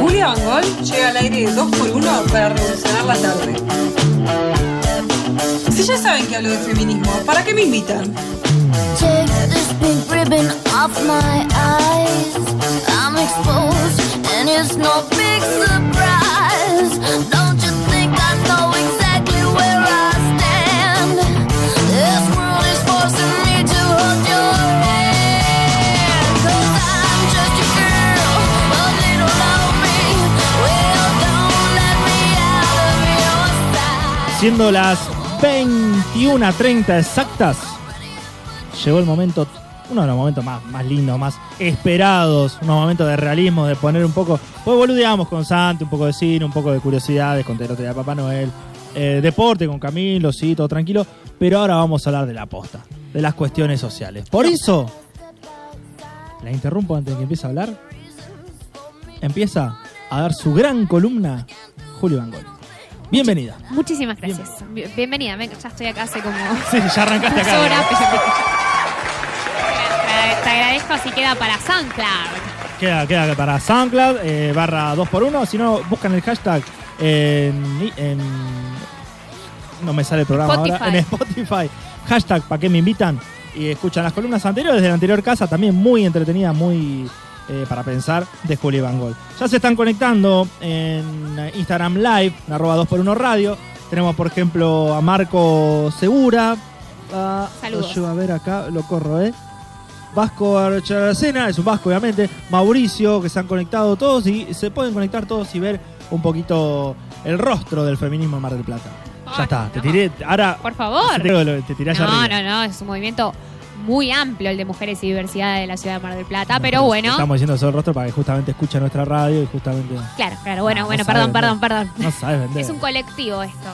Julia Bangol llega al aire 2x1 para revolucionar la tarde. Si ya saben que hablo de feminismo, ¿para qué me invitan? Take this pink ribbon off my eyes. I'm exposed, and it's no big surprise. Don't Siendo las 21.30 exactas, llegó el momento, uno de los momentos más, más lindos, más esperados, unos momentos de realismo, de poner un poco, pues boludeamos con Santi, un poco de cine, un poco de curiosidades, con Terote de Papá Noel, eh, deporte con Camilo, sí, todo tranquilo, pero ahora vamos a hablar de la posta, de las cuestiones sociales. Por eso, la interrumpo antes de que empiece a hablar, empieza a dar su gran columna Julio Bangol. Bienvenida. Muchísimas gracias. Bien- Bienvenida, ya estoy acá hace como Sí, ya arrancaste acá. horas. pero- Te- agradezco si queda para SoundCloud. Queda, queda para SoundCloud, eh, barra 2x1. Si no, buscan el hashtag en, en- No me sale el programa ahora. En Spotify. Hashtag para qué me invitan. Y escuchan las columnas anteriores de la anterior casa, también muy entretenida, muy eh, para pensar, de Julio Van Gogh. Ya se están conectando en Instagram Live, en arroba 2x1 Radio. Tenemos, por ejemplo, a Marco Segura. a- Saludos. yo a ver acá, lo corro, ¿eh? Vasco Archaracena, es un vasco obviamente, Mauricio, que se han conectado todos y se pueden conectar todos y ver un poquito el rostro del feminismo en Mar del Plata. Ya está, te tiré, ahora Por favor. te, tiré No, arriba. no, no, es un movimiento muy amplio el de mujeres y diversidad de la ciudad de Mar del Plata, No, pero bueno. Estamos diciendo eso el rostro para que justamente escuche nuestra radio y justamente Claro, claro, bueno, No, bueno, no perdón, perdón, perdón. no sabes vender. Es un colectivo esto.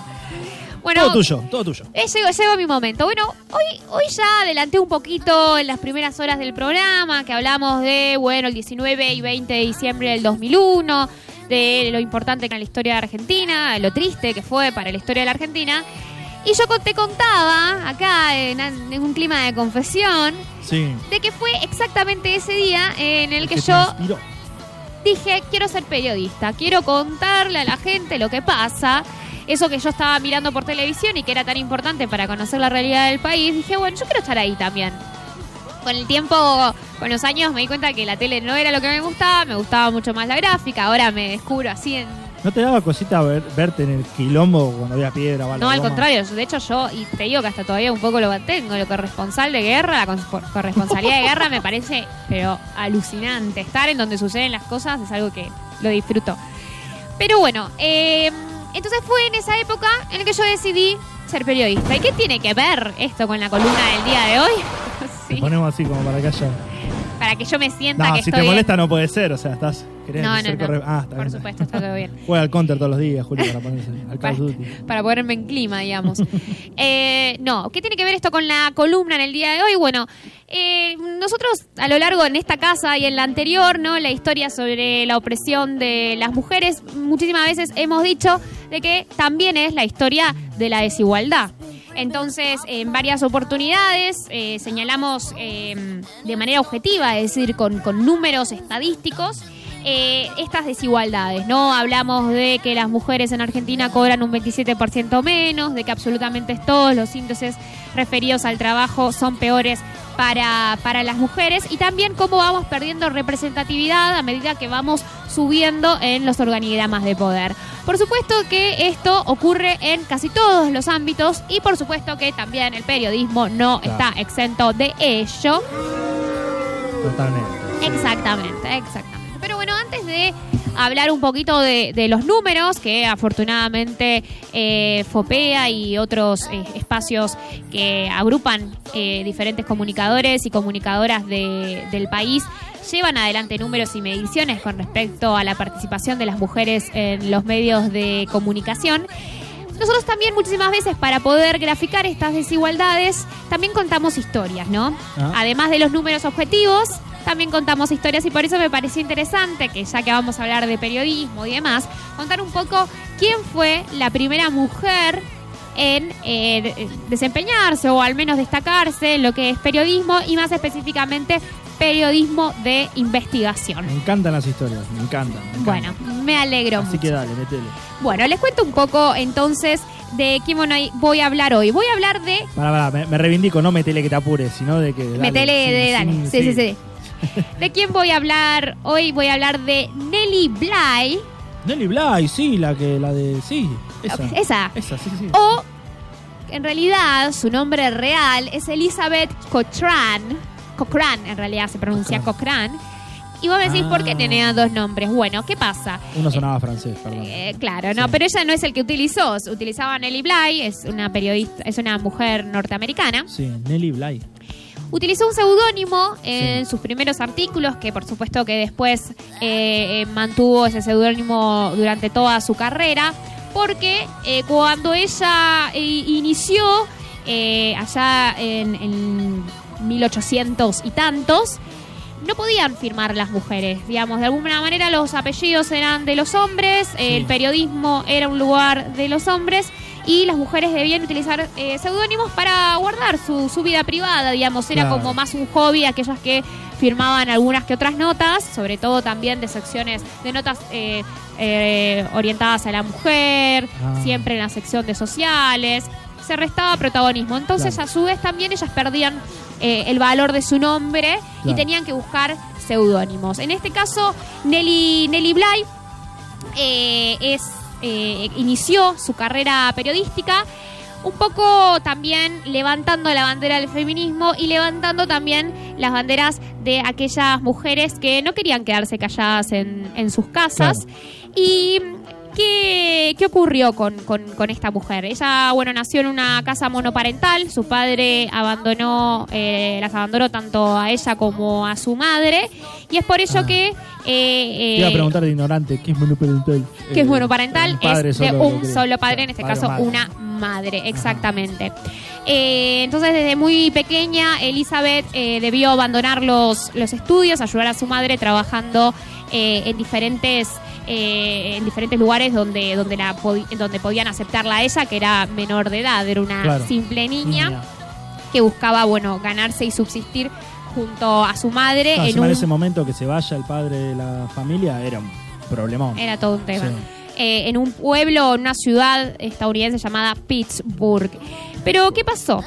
Bueno, todo tuyo, todo tuyo. Eh, llegó, llegó mi momento. Bueno, hoy, hoy ya adelanté un poquito en las primeras horas del programa, que hablamos de, bueno, el 19 y 20 de diciembre del 2001, de lo importante que era la historia de Argentina, lo triste que fue para la historia de la Argentina. Y yo te contaba, acá en, en un clima de confesión, Sí. de que fue exactamente ese día en el que yo inspiró. dije, quiero ser periodista, quiero contarle a la gente lo que pasa. Eso que yo estaba mirando por televisión y que era tan importante para conocer la realidad del país, dije, bueno, yo quiero estar ahí también. Con el tiempo, con los años, me di cuenta que la tele no era lo que me gustaba, me gustaba mucho más la gráfica, ahora me descubro así en... ¿No te daba cosita ver- verte en el quilombo cuando había piedra? bala, No, al goma? contrario, de hecho yo, y te digo que hasta todavía un poco lo mantengo, lo corresponsal de guerra, la corresponsalidad de guerra me parece, pero alucinante. Estar en donde suceden las cosas es algo que lo disfruto. Pero bueno, eh, entonces fue en esa época en la que yo decidí ser periodista. ¿Y qué tiene que ver esto con la columna del día de hoy? Te Sí, ponemos así como para que haya. Para que yo me sienta No, que si estoy te molesta no puede ser, o sea, estás queriendo No, no, no. Ah, está Por bien. supuesto, está todo bien. Juega al counter todos los días, Julio, para ponerse al Para, para ponerme en clima, digamos. Eh, no, ¿qué tiene que ver esto con la columna en el día de hoy? Bueno, eh, nosotros a lo largo en esta casa y en la anterior, ¿no? La historia sobre la opresión de las mujeres, muchísimas veces hemos dicho de que también es la historia de la desigualdad. Entonces, en varias oportunidades eh, señalamos eh, de manera objetiva, es decir, con, con números estadísticos, eh, estas desigualdades, ¿no? Hablamos de que las mujeres en Argentina cobran un 27% menos, de que absolutamente todos los índices referidos al trabajo son peores para, para las mujeres y también cómo vamos perdiendo representatividad a medida que vamos subiendo en los organigramas de poder. Por supuesto que esto ocurre en casi todos los ámbitos y por supuesto que también el periodismo no Claro. está exento de ello. Totalmente. Exactamente, exactamente. Pero bueno, antes de hablar un poquito de, de los números, que afortunadamente eh, FOPEA y otros eh, espacios que agrupan eh, diferentes comunicadores y comunicadoras de- del país llevan adelante números y mediciones con respecto a la participación de las mujeres en los medios de comunicación. Nosotros también muchísimas veces para poder graficar estas desigualdades también contamos historias, ¿no? Ah. Además de los números objetivos, también contamos historias y por eso me pareció interesante que ya que vamos a hablar de periodismo y demás, contar un poco quién fue la primera mujer en eh, de- desempeñarse o al menos destacarse en lo que es periodismo y más específicamente periodismo de investigación. Me encantan las historias, me encantan. me encantan. Bueno, me alegro Así mucho. que dale, metele. Bueno, les cuento un poco entonces de quién voy- a hablar hoy. Voy a hablar de Pará, pará, me, me reivindico, no metele que te apures, sino de que. dale, Metele de Dani. sin- Sí, sí, sí. ¿De quién voy a hablar? Hoy voy a hablar de Nelly Bly. Nelly Bly, sí, la que, la de. Sí, esa. Esa. Esa, sí, sí. O, en realidad, su nombre real es Elizabeth Cochran. Cochran, en realidad se pronuncia Cochran. Y vos me decís, ¿por qué Ah. tenía dos nombres? Bueno, ¿qué pasa? Uno sonaba francés, perdón. Eh, claro, no, Sí. pero ella no es el que utilizó. Utilizaba Nelly Bly, es una periodista, es una mujer norteamericana. Sí, Nelly Bly. Utilizó un seudónimo en Sí. sus primeros artículos, que por supuesto que después eh, eh, mantuvo ese seudónimo durante toda su carrera, porque eh, cuando ella eh, inició eh, allá en, en 1800 y tantos, no podían firmar las mujeres, digamos, de alguna manera los apellidos eran de los hombres, el periodismo era un lugar de los hombres y las mujeres debían utilizar eh, seudónimos para guardar su, su vida privada, digamos, era Claro. como más un hobby aquellas que firmaban algunas que otras notas, sobre todo también de secciones de notas eh, eh, orientadas a la mujer, Ah. siempre en la sección de sociales, se restaba protagonismo, entonces Claro. a su vez también ellas perdían eh, el valor de su nombre y tenían que buscar seudónimos. En este caso, Nelly, Nelly Bly es, eh, inició su carrera periodística un poco también levantando la bandera del feminismo y levantando también las banderas de aquellas mujeres que no querían quedarse calladas en, en sus casas. Y ¿Qué, qué ocurrió con, con- con esta mujer? Ella, bueno, nació en una casa monoparental. Su padre abandonó, eh, las abandonó tanto a ella como a su madre. Y es por ello Ah. que. eh, Te iba a eh, preguntar de ignorante, ¿qué es monoparental? que es Eh, monoparental es de un solo padre, en este Padre caso madre. una madre, exactamente. Eh, entonces desde muy pequeña Elizabeth eh, debió abandonar los, los estudios, ayudar a su madre trabajando eh, en diferentes eh, en diferentes lugares donde donde la donde podían aceptarla a ella que era menor de edad, era una Claro. simple niña, que buscaba bueno ganarse y subsistir junto a su madre en un ese momento que se vaya el padre de la familia era un problemón. Era todo un tema. Sí. Eh, en un pueblo, en una ciudad estadounidense llamada Pittsburgh. Pero, ¿qué pasó?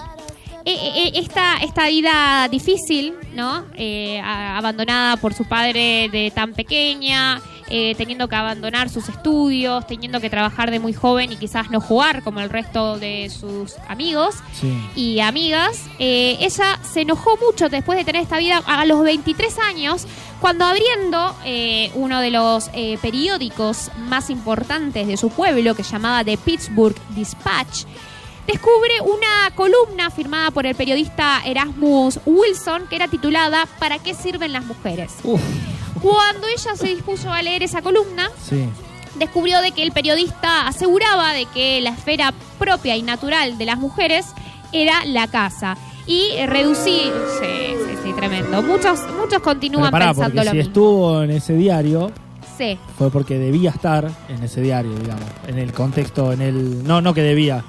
Eh, eh, esta, esta vida difícil, ¿no? Eh, abandonada por su padre de tan pequeña, eh, teniendo que abandonar sus estudios, teniendo que trabajar de muy joven y quizás no jugar como el resto de sus amigos Sí. y amigas, eh, ella se enojó mucho después de tener esta vida a los 23 años, cuando abriendo eh, uno de los periódicos más importantes de su pueblo, que llamaba The Pittsburgh Dispatch, descubre una columna firmada por el periodista Erasmus Wilson que era titulada ¿Para qué sirven las mujeres? Uf, Cuando ella se dispuso a leer esa columna, sí. descubrió de que el periodista aseguraba de que la esfera propia y natural de las mujeres era la casa y reducir sí, sí, sí, tremendo muchos muchos continúan pará, pensando lo si mismo estuvo en ese diario, sí fue porque debía estar en ese diario, digamos. En el contexto, en el. No, no que debía.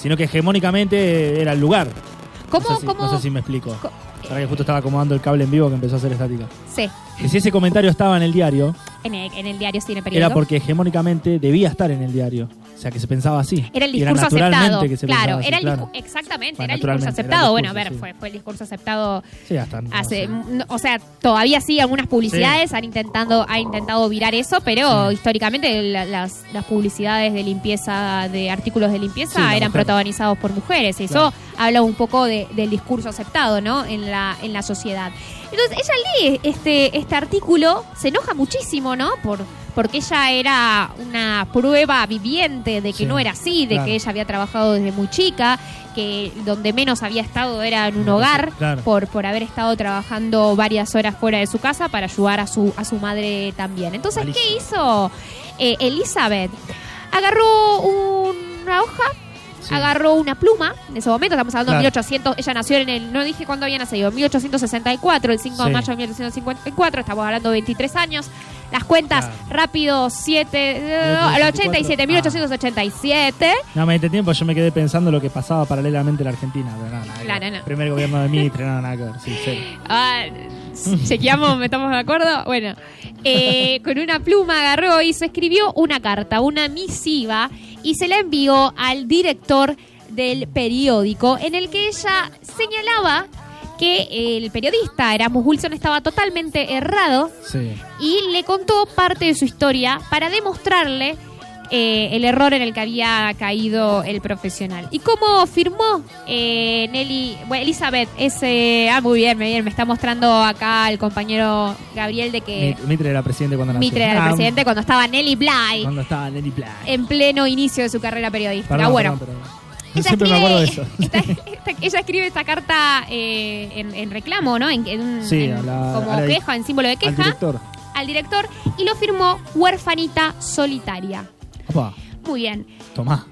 Sino que hegemónicamente era el lugar. cómo no sé si, cómo no sé si me explico. Ahora que justo estaba acomodando el cable en vivo que empezó a hacer estática. sí Que si ese comentario estaba en el diario, en el, en el diario cine periódico era porque hegemónicamente debía estar en el diario. O sea, que se pensaba así. Era el discurso aceptado. que se Claro, así, era el claro. exactamente, era el discurso el aceptado. bueno, a ver, fue, fue el discurso aceptado Sí, hasta. no hace, no, o sea, todavía sí algunas publicidades han intentado han intentado virar eso, pero Sí. históricamente la- las, las publicidades de limpieza de artículos de limpieza eran protagonizados por mujeres y eso Claro. habla un poco de- del discurso aceptado, ¿no? En la en la sociedad. Entonces, ella lee este este artículo, se enoja muchísimo, ¿no? Por porque ella era una prueba viviente de que Sí, no era así, de claro. que ella había trabajado desde muy chica, que donde menos había estado era en un Claro, hogar, claro. por, por haber estado trabajando varias horas fuera de su casa para ayudar a su, a su madre también. Entonces, ¿qué hizo eh, Elizabeth? Agarró una hoja, Sí. agarró una pluma, en ese momento estamos hablando de Claro. 1800, ella nació en el, no dije cuándo había nacido, 1864, el 5 de mayo de 1854, estamos hablando de 23 años. Las cuentas Claro. rápido 7, al 87, 1887. No me diste tiempo, yo me quedé pensando lo que pasaba paralelamente en la Argentina. Pero no, nada que Claro, ver. no. Primer gobierno de Mitre, no, nada que ver. Sí, sí. Ah, chequeamos, ¿me estamos de acuerdo? Bueno, eh, con una pluma agarró y se escribió una carta, una misiva, y se la envió al director del periódico, en el que ella señalaba que el periodista Erasmus Wilson estaba totalmente errado Sí. y le contó parte de su historia para demostrarle eh, el error en el que había caído el profesional. ¿Y cómo firmó eh, Nelly, bueno, Elizabeth? Ese, ah, muy bien, muy bien, me está mostrando acá el compañero Gabriel de que Mit- Mitre era presidente cuando nació. Mitre era Ah, presidente cuando estaba Nelly Bly Cuando estaba Nelly Bly. en pleno inicio de su carrera periodística. Perdón, bueno, perdón, ella Siempre me acuerdo de eso. esta- esta- ella escribe esta carta eh, en, en reclamo, ¿no? En, en Sí, en- a la- como a la- queja, en símbolo de Al queja director. al director y lo firmó huérfanita solitaria. Opa, Muy bien. tomá.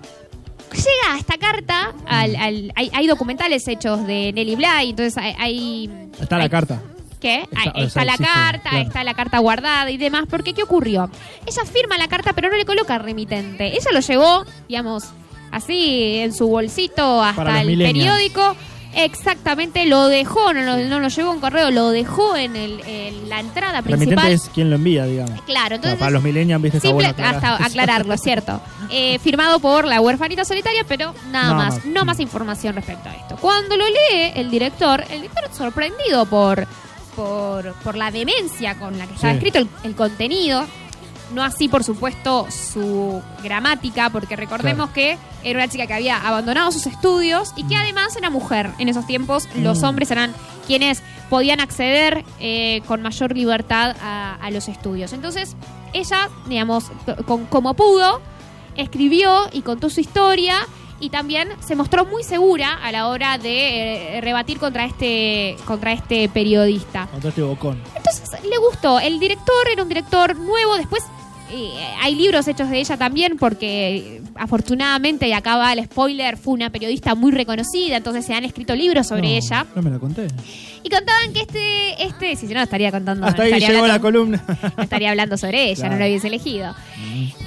Llega esta carta, al, al- hay, hay documentales hechos de Nelly Bly, entonces hay... hay- Está la hay- carta. ¿Qué? Está- o sea, la existe, carta, claro. está la carta guardada y demás, porque ¿qué ocurrió? Ella firma la carta pero no le coloca remitente. Ella lo llevó, digamos, así en su bolsito hasta el periódico. Exactamente, lo dejó, no lo, no lo llevó en correo, lo dejó en, el- en la entrada principal. Remitente es quien lo envía, digamos. Claro, entonces para los millennials, viste, está Simple, bueno aclarar. hasta aclararlo, cierto. Eh, firmado por la huerfanita solitaria, pero nada Nada más, no más información respecto a esto. Cuando lo lee el director, el director sorprendido por, por, por la demencia con la que estaba Sí. escrito el, el contenido, no así por supuesto su gramática, porque recordemos que era una chica que había abandonado sus estudios y que además era mujer. En esos tiempos los Mm. hombres eran quienes podían acceder eh, con mayor libertad a, a los estudios. Entonces, ella, digamos, co- con- como pudo, escribió y contó su historia y también se mostró muy segura a la hora de eh, rebatir contra este, contra este periodista. Contra este bocón. Entonces le gustó. El director era un director nuevo. Después eh, hay libros hechos de ella también porque afortunadamente, y acá va el spoiler, fue una periodista muy reconocida. Entonces se han escrito libros sobre No, ella. No me la conté. Y contaban que este, este, si no estaría contando, Hasta ahí estaría llegó la columna. no estaría hablando sobre ella, Claro. no lo hubiese elegido.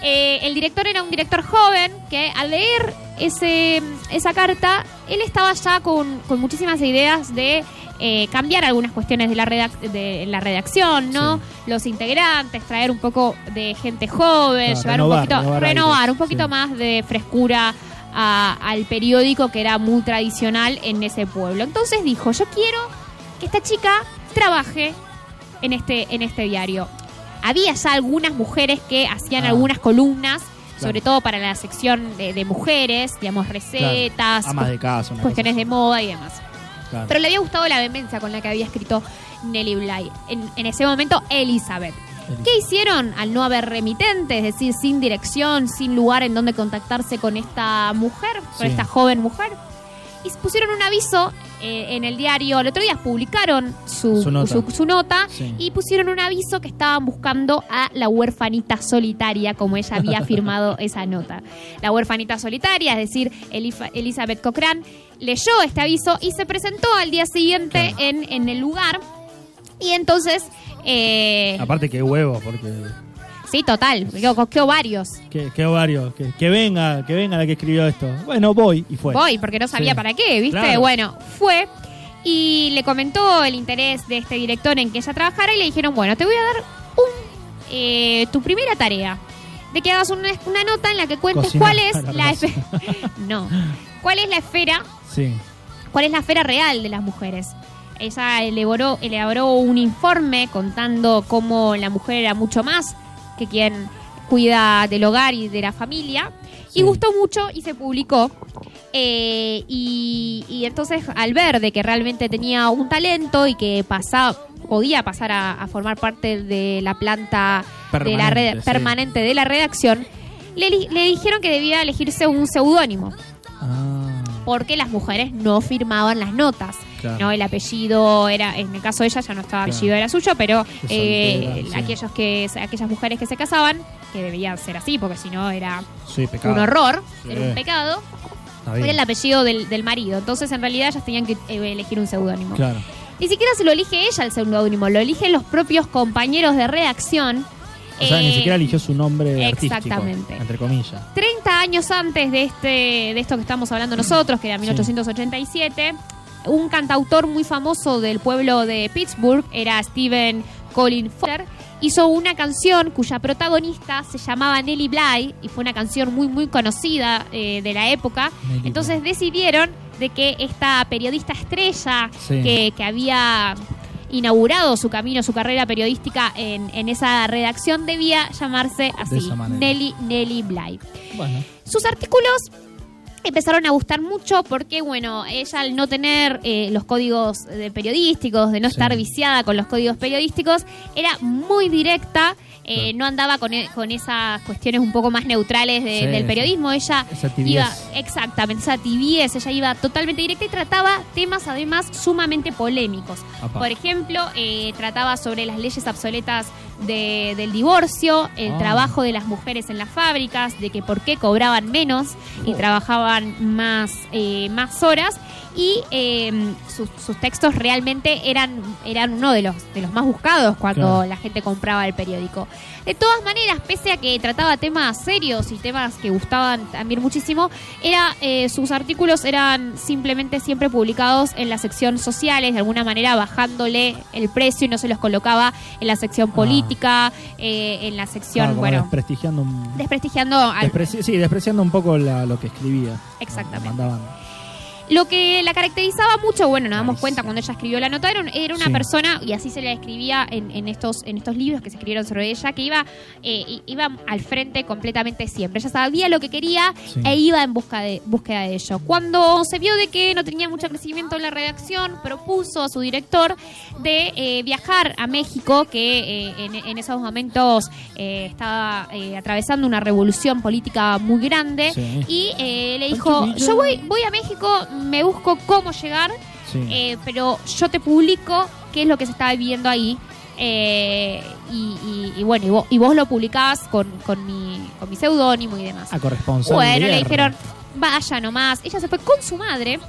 Eh, el director era un director joven que al leer ese, esa carta, él estaba ya con, con muchísimas ideas de eh, cambiar algunas cuestiones de la, redac- de la redacción, ¿no? Los integrantes, traer un poco de gente joven, Claro, llevar renovar, un poquito, renovar un poquito sí. más de frescura a- al periódico que era muy tradicional en ese pueblo. Entonces dijo, yo quiero que esta chica trabaje en este, en este diario. Había ya algunas mujeres que hacían Ah. algunas columnas, Claro. sobre todo para la sección de, de mujeres, digamos, recetas, Amas de casa. cuestiones de moda y demás. Claro. Pero le había gustado la vehemencia con la que había escrito Nelly Bly. En, en ese momento, Elizabeth. ¿Qué hicieron al no haber remitente? Es decir, sin dirección, sin lugar en donde contactarse con esta mujer, con Sí. esta joven mujer. Y pusieron un aviso eh, en el diario. El otro día publicaron su, Su nota. su- su nota Sí. y pusieron un aviso que estaban buscando a la huérfanita solitaria, como ella había firmado esa nota. La huérfanita solitaria, es decir, Elifa- Elizabeth Cochran, leyó este aviso y se presentó al día siguiente Claro. en, en el lugar. Y entonces, eh, Aparte que huevos, porque... sí, total, qué, qué ovarios. Que, que ovario, que, que venga, que venga la que escribió esto. Bueno, voy y fue. Voy, porque no sabía Sí. para qué, ¿viste? Claro. Bueno, fue y le comentó el interés de este director en que ella trabajara y le dijeron, bueno, te voy a dar un, eh, tu primera tarea. De que hagas una, una nota en la que cuentes cuál es la la no, cuál es la esfera, Sí. cuál es la esfera real de las mujeres. Ella elaboró, elaboró un informe contando cómo la mujer era mucho más que quien cuida del hogar y de la familia. Sí. Y gustó mucho y se publicó. Eh, y, y entonces al ver de que realmente tenía un talento y que pasaba, podía pasar a, a formar parte de la planta de la red- Permanente, sí. permanente de la redacción, le, le dijeron que debía elegirse un seudónimo Ah, porque las mujeres no firmaban las notas. Claro. ¿no? El apellido era, en el caso de ella ya no estaba Claro. apellido era suyo, pero eh, sí. aquellos que, aquellas mujeres que se casaban, que debían ser así, porque si no era sí, un horror, Sí. era un pecado, era el apellido del, del marido. Entonces en realidad ellas tenían que eh, elegir un seudónimo. Claro. Ni siquiera se lo elige ella el seudónimo, lo eligen los propios compañeros de redacción O sea, ni Eh, siquiera eligió su nombre artístico. exactamente. Entre comillas. 30 años antes de este de esto que estamos hablando nosotros, que era Sí. 1887, un cantautor muy famoso del pueblo de Pittsburgh era Stephen Colin Foster. Hizo una canción cuya protagonista se llamaba Nellie Bly y fue una canción muy muy conocida eh, de la época. Entonces decidieron de que esta periodista estrella Sí. que, que había inaugurado su camino, su carrera periodística en, en esa redacción debía llamarse así. Nelly, Nelly Bly. Bueno, Sus artículos empezaron a gustar mucho porque, bueno, ella al no tener eh, los códigos de periodísticos, de no Sí. estar viciada con los códigos periodísticos, era muy directa. eh. No andaba con, e- con esas cuestiones un poco más neutrales de- Sí, del periodismo. Ella Esa iba, exactamente, esa tibiez. Ella iba totalmente directa y trataba temas además sumamente polémicos. Apá. Por ejemplo, eh, trataba sobre las leyes obsoletas de- del divorcio, el Ah. trabajo de las mujeres en las fábricas, de que por qué cobraban menos y Oh. trabajaban más, eh, más horas. Y eh, sus, sus textos realmente eran, eran uno de los, de los más buscados cuando Claro. la gente compraba el periódico. De todas maneras, pese a que trataba temas serios y temas que gustaban también muchísimo, era eh, sus artículos eran simplemente siempre publicados en la sección sociales, de alguna manera bajándole el precio y no se los colocaba en la sección política, eh, en la sección, claro, como bueno, desprestigiando un, desprestigiando al... sí, despreciando un poco la- lo que escribía. Exactamente. Mandaban. Lo que la caracterizaba mucho, bueno, nos damos cuenta cuando ella escribió la nota, era, un- era una Sí. persona, y así se la escribía en, en estos, en estos libros que se escribieron sobre ella, que iba, eh, iba al frente completamente siempre. Ella sabía lo que quería Sí. e iba en busca de, búsqueda de ello. Cuando se vio de que no tenía mucho crecimiento en la redacción, propuso a su director de eh, viajar a México, que eh, en, en esos momentos eh, estaba eh, atravesando una revolución política muy grande. Sí. Y eh, le dijo, yo voy, voy a México, me busco cómo llegar, Sí. eh, pero yo te publico qué es lo que se está viviendo ahí. eh, y, y- y bueno, y vos, y vos lo publicás con, con mi, con mi seudónimo y demás. a corresponsal. bueno, le dijeron, vaya nomás. Ella se fue con su madre.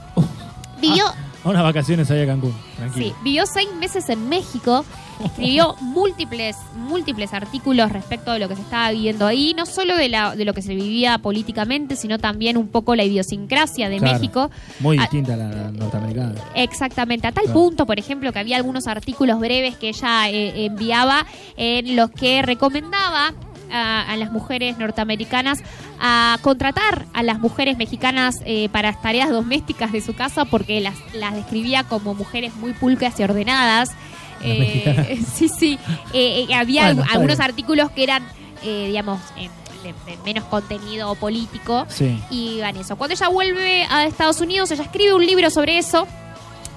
Vivió, Ah, a unas vacaciones ahí a Cancún. Tranquilo. sí, vivió seis meses en México. Escribió múltiples, múltiples artículos respecto de lo que se estaba viviendo ahí, no solo de, la, de lo que se vivía políticamente, sino también un poco la idiosincrasia de Claro. México. Muy distinta a la, la norteamericana. Exactamente, a tal Claro. punto, por ejemplo, que había algunos artículos breves que ella eh, enviaba en los que recomendaba a, a las mujeres norteamericanas a contratar a las mujeres mexicanas eh, para tareas domésticas de su casa porque las, las describía como mujeres muy pulcras y ordenadas. Mexicanas. sí, sí. Eh, eh, había Bueno, algunos artículos que eran, eh, digamos, eh, de, de menos contenido político Sí. y iban eso. Cuando ella vuelve a Estados Unidos, ella escribe un libro sobre eso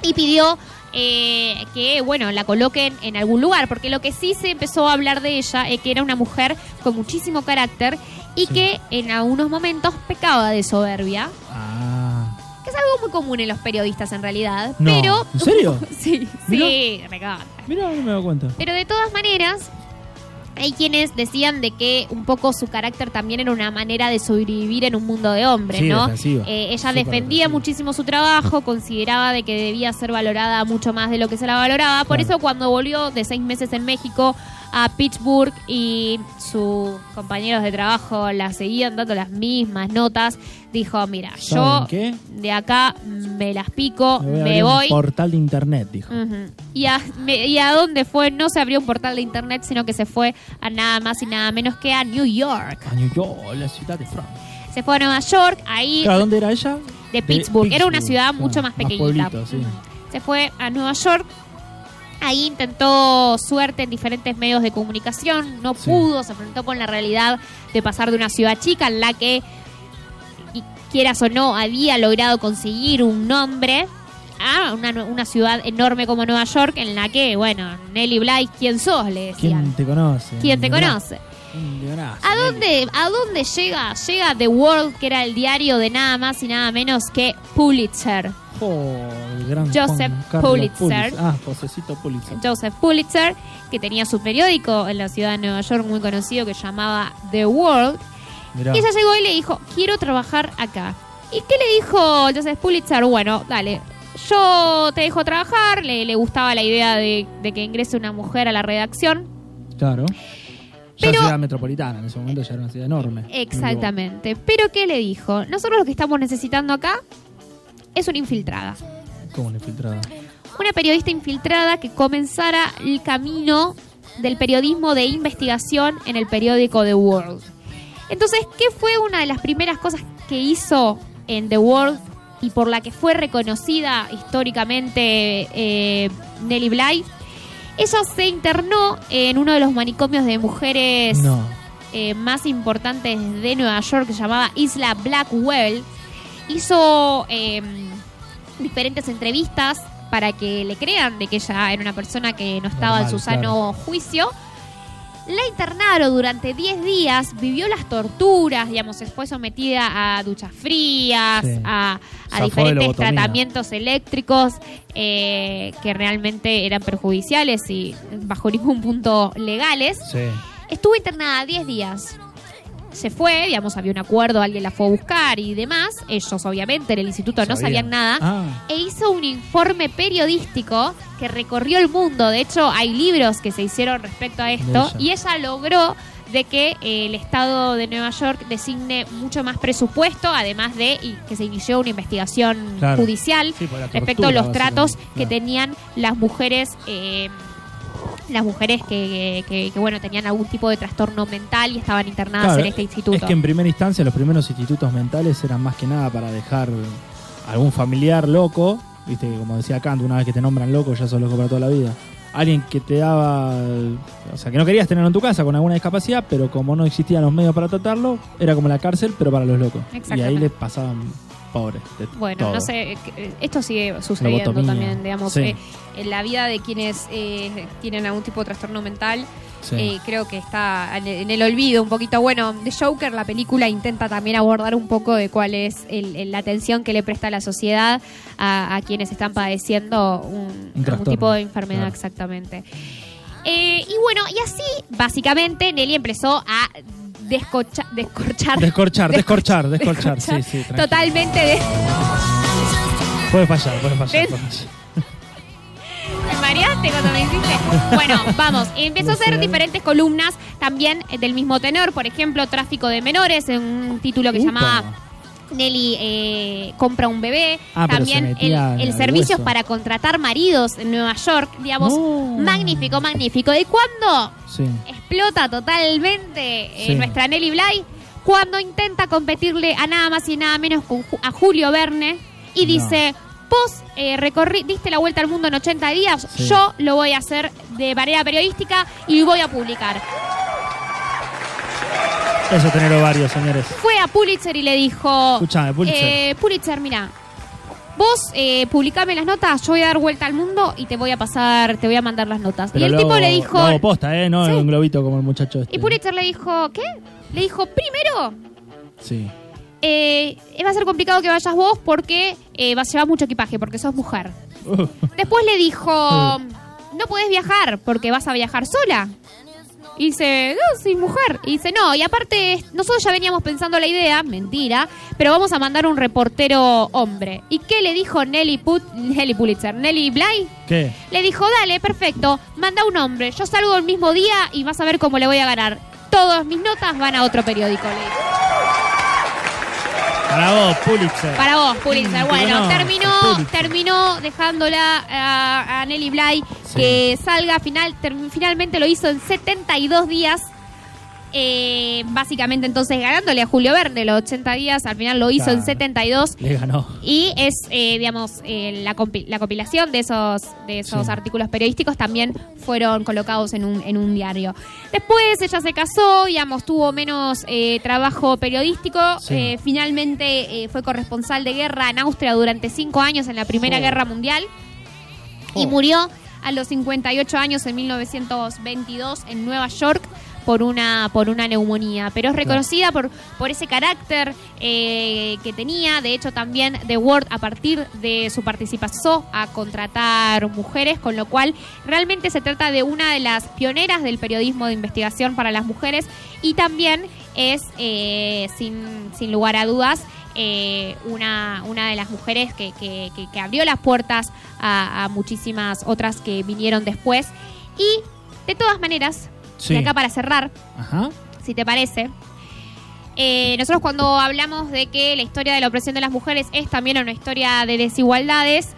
y pidió eh, que, bueno, la coloquen en algún lugar, porque lo que sí se empezó a hablar de ella es que era una mujer con muchísimo carácter y Sí. que en algunos momentos pecaba de soberbia, Ah. que es algo muy común en los periodistas en realidad, No, pero... ¿en serio? sí, sí. Mira, no me doy cuenta. Pero de todas maneras, hay quienes decían de que un poco su carácter también era una manera de sobrevivir en un mundo de hombres, Sí, ¿no? Eh, ella Súper defendía defensiva. muchísimo su trabajo, consideraba de que debía ser valorada mucho más de lo que se la valoraba. Por Claro. eso cuando volvió de seis meses en México a Pittsburgh y sus compañeros de trabajo la seguían dando las mismas notas, dijo, mira, yo de acá me las pico, Me voy a me abrir voy. un portal de internet, dijo. ¿Y, a, me- ¿Y a dónde fue? No se abrió un portal de internet, sino que se fue a nada más y nada menos que a New York. A New York, la ciudad de Francia. Se fue a Nueva York, ahí Claro, ¿dónde era ella? de Pittsburgh. Era una ciudad claro, mucho más pequeñita. pueblito, sí. Ujú. Se fue a Nueva York. Ahí intentó suerte en diferentes medios de comunicación, no Sí. pudo, se enfrentó con la realidad de pasar de una ciudad chica en la que, quieras o no, había logrado conseguir un nombre a una, una ciudad enorme como Nueva York en la que, bueno, Nelly Bly, ¿quién sos? Le decían. ¿Quién te conoce? ¿Quién te conoce? ¿A dónde, ¿A dónde llega? Llega The World, que era el diario de nada más y nada menos que Pulitzer. Oh, el gran Joseph Pulitzer. Ah, Josecito Pulitzer. Joseph Pulitzer, que tenía su periódico en la ciudad de Nueva York muy conocido que llamaba The World. Mirá. Y ella llegó y le dijo, quiero trabajar acá. ¿Y qué le dijo Joseph Pulitzer? Bueno, dale, yo te dejo trabajar. Le, le gustaba la idea de, de que ingrese una mujer a la redacción. Claro. Ya Pero- ciudad metropolitana, en ese momento ya era una ciudad enorme. Exactamente. Pero ¿qué le dijo? Nosotros lo que estamos necesitando acá es una infiltrada. Como una infiltrada. Una periodista infiltrada que comenzara el camino del periodismo de investigación en el periódico The World. Entonces, ¿qué fue una de las primeras cosas que hizo en The World y por la que fue reconocida históricamente eh, Nelly Bly? Ella se internó en uno de los manicomios de mujeres No. eh, más importantes de Nueva York que se llamaba Isla Blackwell. Hizo eh, diferentes entrevistas para que le crean de que ella era una persona que no estaba en Normal, su sano juicio. La internaron durante 10 días, vivió las torturas, digamos, fue sometida a duchas frías, Sí. a, diferentes tratamientos eléctricos eh, que realmente eran perjudiciales y bajo ningún punto legales. Sí. Estuvo internada 10 días. Se fue, digamos, había un acuerdo, alguien la fue a buscar y demás. Ellos, obviamente, en el instituto no sabían nada. Ah, E hizo un informe periodístico que recorrió el mundo. De hecho, hay libros que se hicieron respecto a esto. ella. Y ella logró de que eh, el Estado de Nueva York designe mucho más presupuesto, además de y que se inició una investigación Claro. judicial Sí, respecto a los tratos que claro. tenían las mujeres. eh, las mujeres que, que- que, bueno tenían algún tipo de trastorno mental y estaban internadas Claro, en este instituto. Es que en primera instancia los primeros institutos mentales eran más que nada para dejar algún familiar loco, viste que como decía Kant, una vez que te nombran loco ya sos loco para toda la vida. Alguien que te daba, o sea, que no querías tenerlo en tu casa con alguna discapacidad, pero como no existían los medios para tratarlo, era como la cárcel, pero para los locos. Y ahí les pasaban pobres. de Bueno, todo. no sé, eh, esto sigue sucediendo Lobotomía. también, digamos, Sí. eh, en la vida de quienes eh, tienen algún tipo de trastorno mental, Sí. eh, creo que está en el, olvido un poquito. Bueno, The Joker, la película, intenta también abordar un poco de cuál es el- el- la atención que le presta la sociedad a, a quienes están padeciendo un, algún tipo de enfermedad, claro. exactamente. Eh, y bueno, y así, básicamente, Nelly empezó a descocha- descorchar. Descorchar, descorchar, descorchar, sí, sí. Totalmente de- Puede fallar, puede fallar. Puede fallar. ¿Te mareaste cuando me hiciste? Bueno, vamos. Empezó a hacer diferentes columnas también eh, del mismo tenor. Por ejemplo, Tráfico de Menores, en un título que Upa. llamaba Nelly eh, compra un bebé. Ah, también el, el al servicio hueso. para contratar maridos en Nueva York. Digamos, No. magnífico, magnífico. ¿De cuándo Sí. explota totalmente eh, Sí. nuestra Nelly Bly? Cuando intenta competirle a nada más y nada menos con a Julio Verne y No. dice, vos eh, recorrí, diste la vuelta al mundo en 80 días, Sí. yo lo voy a hacer de manera periodística y voy a publicar. Eso tener ovarios, señores. Fue a Pulitzer y le dijo, Escuchame, Pulitzer. eh, Pulitzer, mira, vos eh, publicame las notas, yo voy a dar vuelta al mundo y te voy a pasar, te voy a mandar las notas. Pero y el lo tipo hago- le dijo, lo hago posta, ¿eh? No Sí. un globito como el muchacho este. y Pulitzer le dijo, ¿qué? Le dijo, primero, Sí. eh, va a ser complicado que vayas vos porque eh, vas a llevar mucho equipaje, porque sos mujer. Uh, Después le dijo, no podés viajar porque vas a viajar sola. Y dice, no, soy mujer. Y dice, no, y aparte, nosotros ya veníamos pensando la idea, mentira, pero vamos a mandar un reportero hombre. ¿Y qué le dijo Nelly, Put- Nelly Pulitzer? ¿Nelly Bly? ¿Qué? Le dijo, dale, perfecto, manda un hombre. Yo salgo el mismo día y vas a ver cómo le voy a ganar. Todas mis notas van a otro periódico, le. Para vos, Pulitzer. Para vos, Pulitzer. Mm, Bueno, no, terminó, Pulitzer. terminó dejándola a, a Nelly Bly Sí. que salga final. term- finalmente lo hizo en 72 días. Eh, básicamente entonces ganándole a Julio Verne los 80 días, al final lo hizo en Claro. 72 Le ganó. y es, eh, digamos, eh, la, compi- la compilación de esos, de esos Sí. artículos periodísticos también fueron colocados en un, en un diario. Después ella se casó, digamos, tuvo menos trabajo periodístico. Sí. Finalmente fue corresponsal de guerra en Austria durante cinco años en la Primera Oh. Guerra Mundial y Oh. murió a los 58 años en 1922 en Nueva York por una por una neumonía pero es reconocida por por ese carácter eh, que tenía. De hecho también The Word a partir de su participación a contratar mujeres con lo cual realmente se trata de una de las pioneras del periodismo de investigación para las mujeres. Y también es eh, sin, sin lugar a dudas eh, una, una de las mujeres que, que- que- que abrió las puertas a, a muchísimas otras que vinieron después. Y de todas maneras, Sí. Y acá para cerrar, Ajá. si te parece. Eh, nosotros cuando hablamos de que la historia de la opresión de las mujeres es también una historia de desigualdades,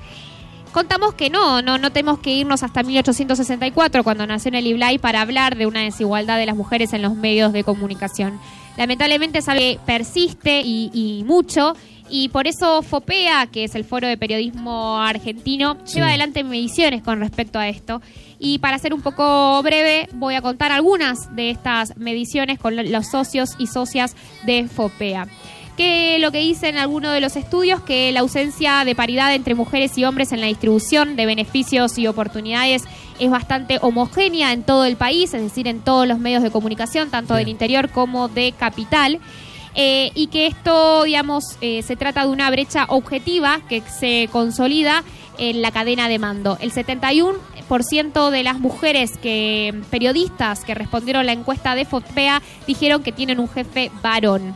contamos que no, no, no tenemos que irnos hasta 1864 cuando nació Nelly Bly para hablar de una desigualdad de las mujeres en los medios de comunicación. Lamentablemente es algo que persiste y, y mucho y por eso FOPEA, que es el Foro de Periodismo Argentino, Sí. lleva adelante mediciones con respecto a esto. Y para ser un poco breve, voy a contar algunas de estas mediciones con lo- los socios y socias de FOPEA. Que lo que dicen algunos de los estudios, que la ausencia de paridad entre mujeres y hombres en la distribución de beneficios y oportunidades es bastante homogénea en todo el país, es decir, en todos los medios de comunicación, tanto Bien. del interior como de capital. Eh, y que esto, digamos, eh, se trata de una brecha objetiva que se consolida en la cadena de mando. El 71% de las mujeres que periodistas que respondieron la encuesta de FOPEA dijeron que tienen un jefe varón.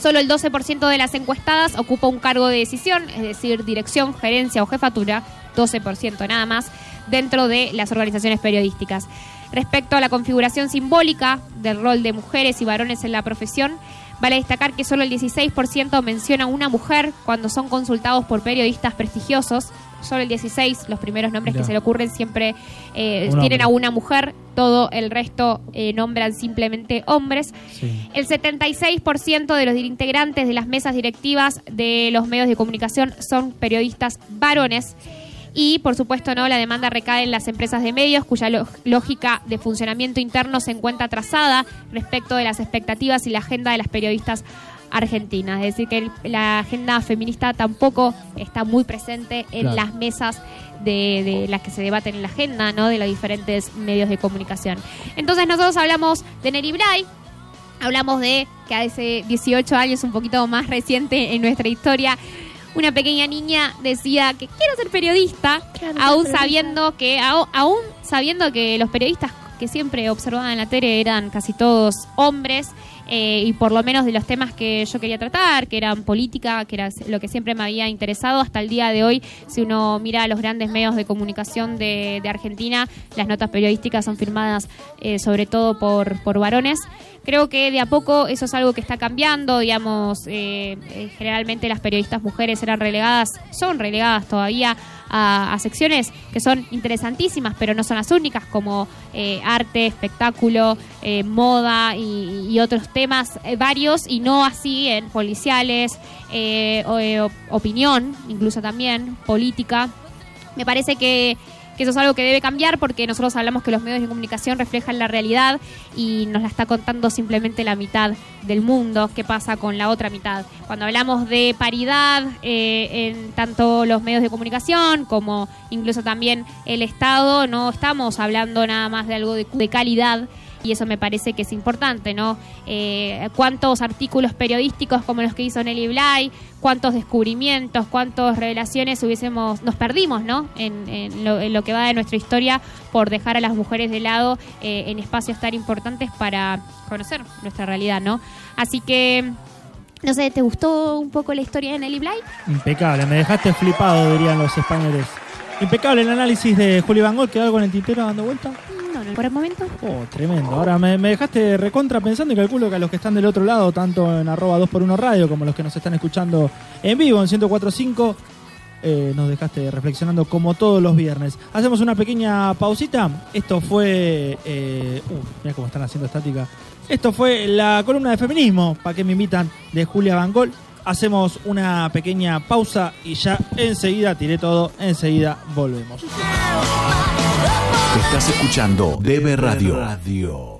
Solo el 12% de las encuestadas ocupa un cargo de decisión, es decir, dirección, gerencia o jefatura, 12% nada más, dentro de las organizaciones periodísticas. Respecto a la configuración simbólica del rol de mujeres y varones en la profesión, vale destacar que solo el 16% menciona una mujer cuando son consultados por periodistas prestigiosos. Solo el 16, los primeros nombres que se le ocurren siempre eh, tienen a una mujer, todo el resto eh, nombran simplemente hombres. Sí. El 76% de los integrantes de las mesas directivas de los medios de comunicación son periodistas varones. Y, por supuesto, no la demanda recae en las empresas de medios, cuya lógica de funcionamiento interno se encuentra trazada respecto de las expectativas y la agenda de las periodistas argentinas. Es decir, que la agenda feminista tampoco está muy presente en Claro. las mesas de, de las que se debaten en la agenda, ¿no? De los diferentes medios de comunicación. Entonces, nosotros hablamos de Neri Bray, Hablamos de que hace 18 años, un poquito más reciente en nuestra historia, una pequeña niña decía que quiero ser periodista, Quiero ser aún periodista. sabiendo que aún sabiendo que los periodistas que siempre observaban en la tele eran casi todos hombres eh, y por lo menos de los temas que yo quería tratar, que eran política, que era lo que siempre me había interesado hasta el día de hoy, si uno mira los grandes medios de comunicación de, Argentina, las notas periodísticas son firmadas eh, sobre todo por, por varones. Creo que de a poco eso es algo que está cambiando, digamos, eh, generalmente las periodistas mujeres eran relegadas, son relegadas todavía a, secciones que son interesantísimas, pero no son las únicas, como eh, arte, espectáculo, eh, moda y, otros temas eh, varios, y no así en policiales, o, op- opinión, incluso también, política. Me parece que, que eso es algo que debe cambiar porque nosotros hablamos que los medios de comunicación reflejan la realidad y nos la está contando simplemente la mitad del mundo. ¿Qué pasa con la otra mitad? Cuando hablamos de paridad eh, en tanto los medios de comunicación como incluso también el Estado, no estamos hablando nada más de algo de, de calidad. Y eso me parece que es importante, ¿no? Eh, ¿Cuántos artículos periodísticos como los que hizo Nelly Bly? ¿Cuántos descubrimientos? ¿Cuántas revelaciones hubiésemos, nos perdimos, ¿no? En, lo, en lo que va de nuestra historia por dejar a las mujeres de lado eh, en espacios tan importantes para conocer nuestra realidad, ¿no? Así que, no sé, ¿te gustó un poco la historia de Nelly Bly? Impecable, me dejaste flipado, dirían los españoles. Impecable el análisis de Julio Van Gogh, ¿quedó algo en el tintero dando vuelta? Por el momento. Oh, tremendo. Ahora me, me dejaste recontra pensando y calculo que a los que están del otro lado, tanto en arroba 2x1 radio como los que nos están escuchando en vivo en 1045, eh, nos dejaste reflexionando como todos los viernes. Hacemos una pequeña pausita. Esto fue... Eh, uf, mira cómo están haciendo estática. Esto fue la columna de feminismo, para que me invitan, de Julia Van Gogh. Hacemos una pequeña pausa y ya enseguida, tiré todo, enseguida volvemos. Estás escuchando DB Radio. Radio.